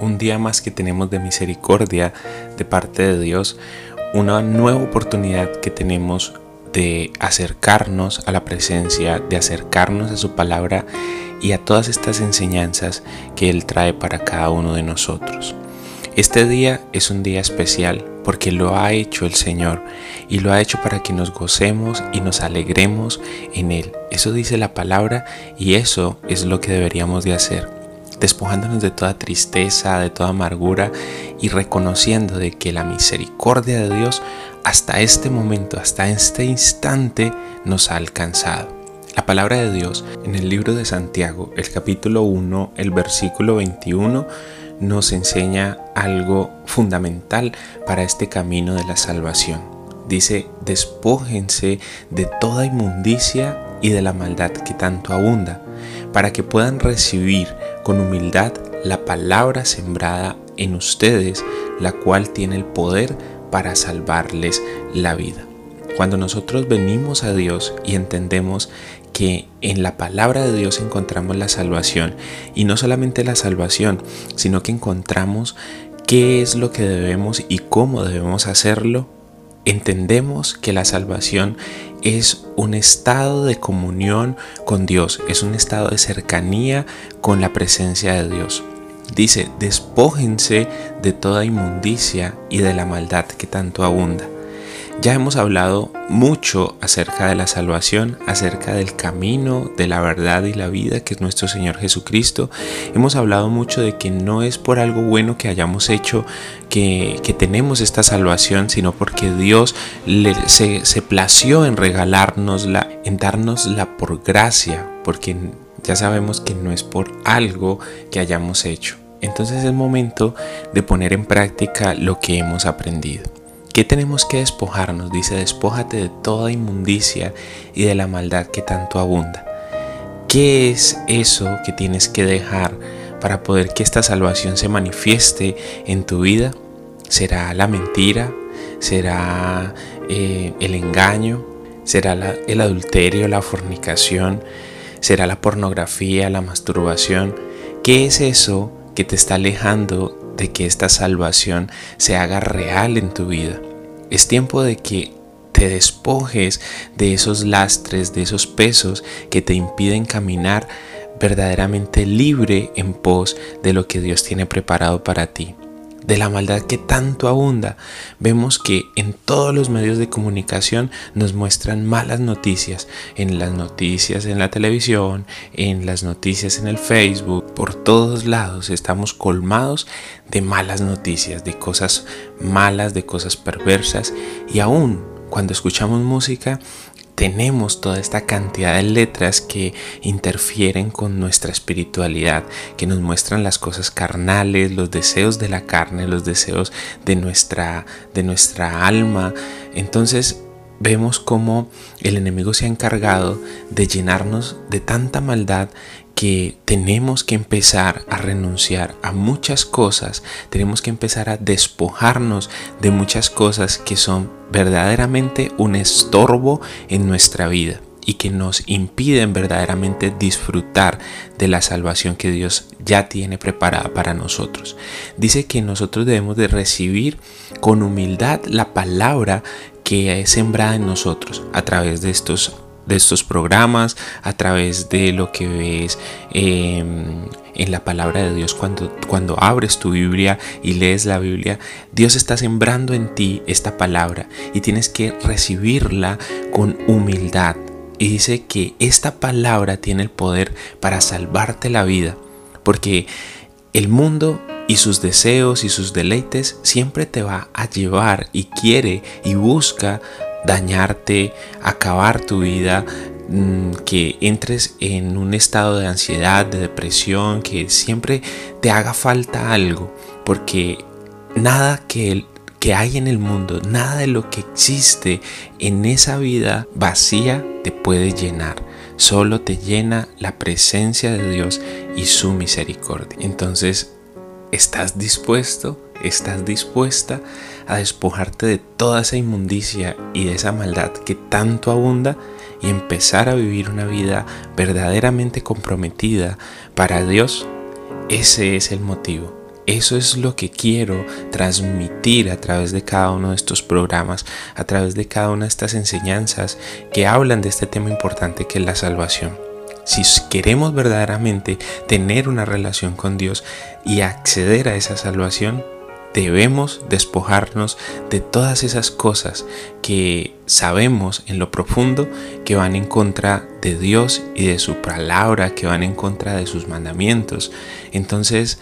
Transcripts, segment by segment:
un día más que tenemos de misericordia de parte de Dios, una nueva oportunidad que tenemos de acercarnos a la presencia, de acercarnos a su palabra y a todas estas enseñanzas que Él trae para cada uno de nosotros. Este día es un día especial porque lo ha hecho el Señor y lo ha hecho para que nos gocemos y nos alegremos en Él. Eso dice la palabra y eso es lo que deberíamos de hacer despojándonos de toda tristeza, de toda amargura y reconociendo de que la misericordia de Dios hasta este momento, hasta este instante nos ha alcanzado. La palabra de Dios en el libro de Santiago, el capítulo 1, el versículo 21, nos enseña algo fundamental para este camino de la salvación. Dice, despójense de toda inmundicia y de la maldad que tanto abunda, para que puedan recibir con humildad la palabra sembrada en ustedes, la cual tiene el poder para salvarles la vida. Cuando nosotros venimos a Dios y entendemos que en la palabra de Dios encontramos la salvación, y no solamente la salvación, sino que encontramos qué es lo que debemos y cómo debemos hacerlo, entendemos que la salvación es un estado de comunión con Dios, es un estado de cercanía con la presencia de Dios. Dice, despójense de toda inmundicia y de la maldad que tanto abunda. Ya hemos hablado mucho acerca de la salvación, acerca del camino, de la verdad y la vida que es nuestro Señor Jesucristo. Hemos hablado mucho de que no es por algo bueno que hayamos hecho que, tenemos esta salvación, sino porque Dios se, plació en regalárnosla, en dárnosla por gracia, porque ya sabemos que no es por algo que hayamos hecho. Entonces es momento de poner en práctica lo que hemos aprendido. ¿Qué tenemos que despojarnos? Dice, despójate de toda inmundicia y de la maldad que tanto abunda. ¿Qué es eso que tienes que dejar para poder que esta salvación se manifieste en tu vida? ¿Será la mentira? ¿Será eh, el engaño? ¿Será el adulterio, la fornicación? ¿Será la pornografía, la masturbación? ¿Qué es eso que te está alejando de que esta salvación se haga real en tu vida. Es tiempo de que te despojes de esos lastres, de esos pesos que te impiden caminar verdaderamente libre en pos de lo que Dios tiene preparado para ti de la maldad que tanto abunda, vemos que en todos los medios de comunicación nos muestran malas noticias, en las noticias en la televisión, en las noticias en el Facebook, por todos lados estamos colmados de malas noticias, de cosas malas, de cosas perversas. Y aún cuando escuchamos música tenemos toda esta cantidad de letras que interfieren con nuestra espiritualidad, que nos muestran las cosas carnales, los deseos de la carne, los deseos de nuestra, de nuestra alma. Entonces vemos cómo el enemigo se ha encargado de llenarnos de tanta maldad que tenemos que empezar a renunciar a muchas cosas, tenemos que empezar a despojarnos de muchas cosas que son verdaderamente un estorbo en nuestra vida y que nos impiden verdaderamente disfrutar de la salvación que Dios ya tiene preparada para nosotros. Dice que nosotros debemos de recibir con humildad la palabra que es sembrada en nosotros a través de estos de estos programas, a través de lo que ves em, en la palabra de Dios cuando, cuando abres tu Biblia y lees la Biblia, Dios está sembrando en ti esta palabra y tienes que recibirla con humildad. Y dice que esta palabra tiene el poder para salvarte la vida, porque el mundo y sus deseos y sus deleites siempre te va a llevar y quiere y busca dañarte, acabar tu vida, mm, que entres en un estado de ansiedad, de depresión, que siempre te haga falta algo, porque nada que que hay en el mundo, nada de lo que existe en esa vida vacía te puede llenar. Solo te llena la presencia de Dios y su misericordia. Entonces, ¿estás dispuesto? ¿Estás dispuesta a despojarte de toda esa inmundicia y de esa maldad que tanto abunda y empezar a vivir una vida verdaderamente comprometida para Dios? Ese es el motivo. Eso es lo que quiero transmitir a través de cada uno de estos programas, a través de cada una de estas enseñanzas que hablan de este tema importante que es la salvación. Si queremos verdaderamente tener una relación con Dios y acceder a esa salvación, debemos despojarnos de todas esas cosas que sabemos en lo profundo que van en contra de Dios y de su palabra, que van en contra de sus mandamientos. Entonces,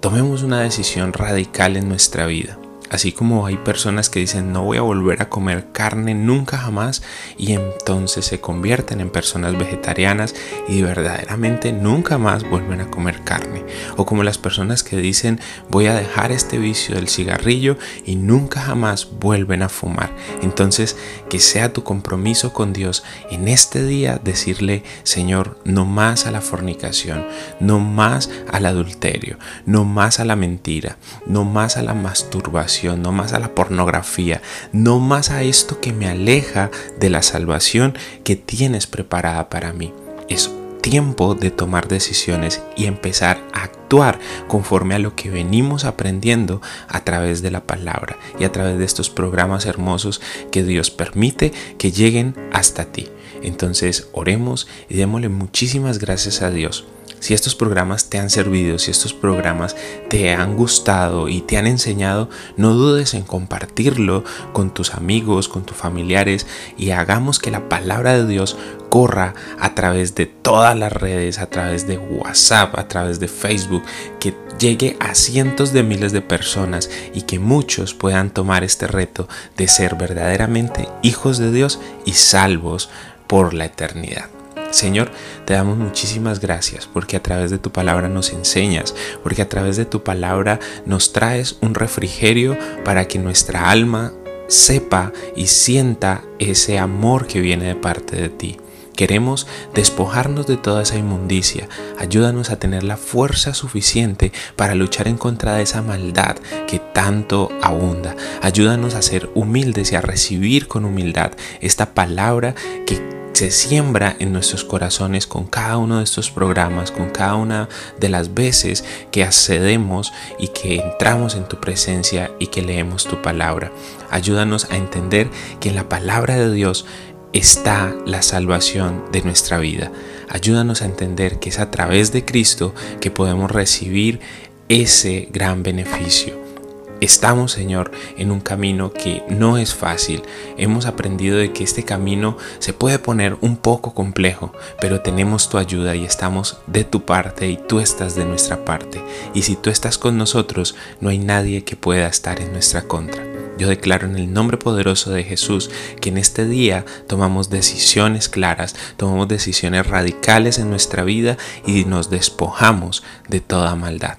tomemos una decisión radical en nuestra vida. Así como hay personas que dicen no voy a volver a comer carne nunca jamás y entonces se convierten en personas vegetarianas y verdaderamente nunca más vuelven a comer carne. O como las personas que dicen voy a dejar este vicio del cigarrillo y nunca jamás vuelven a fumar. Entonces que sea tu compromiso con Dios en este día decirle Señor no más a la fornicación, no más al adulterio, no más a la mentira, no más a la masturbación no más a la pornografía, no más a esto que me aleja de la salvación que tienes preparada para mí. Es tiempo de tomar decisiones y empezar a actuar conforme a lo que venimos aprendiendo a través de la palabra y a través de estos programas hermosos que Dios permite que lleguen hasta ti. Entonces oremos y démosle muchísimas gracias a Dios. Si estos programas te han servido, si estos programas te han gustado y te han enseñado, no dudes en compartirlo con tus amigos, con tus familiares y hagamos que la palabra de Dios corra a través de todas las redes, a través de WhatsApp, a través de Facebook, que llegue a cientos de miles de personas y que muchos puedan tomar este reto de ser verdaderamente hijos de Dios y salvos por la eternidad. Señor, te damos muchísimas gracias porque a través de tu palabra nos enseñas, porque a través de tu palabra nos traes un refrigerio para que nuestra alma sepa y sienta ese amor que viene de parte de ti. Queremos despojarnos de toda esa inmundicia. Ayúdanos a tener la fuerza suficiente para luchar en contra de esa maldad que tanto abunda. Ayúdanos a ser humildes y a recibir con humildad esta palabra que se siembra en nuestros corazones con cada uno de estos programas, con cada una de las veces que accedemos y que entramos en tu presencia y que leemos tu palabra. Ayúdanos a entender que en la palabra de Dios está la salvación de nuestra vida. Ayúdanos a entender que es a través de Cristo que podemos recibir ese gran beneficio. Estamos, Señor, en un camino que no es fácil. Hemos aprendido de que este camino se puede poner un poco complejo, pero tenemos tu ayuda y estamos de tu parte y tú estás de nuestra parte. Y si tú estás con nosotros, no hay nadie que pueda estar en nuestra contra. Yo declaro en el nombre poderoso de Jesús que en este día tomamos decisiones claras, tomamos decisiones radicales en nuestra vida y nos despojamos de toda maldad.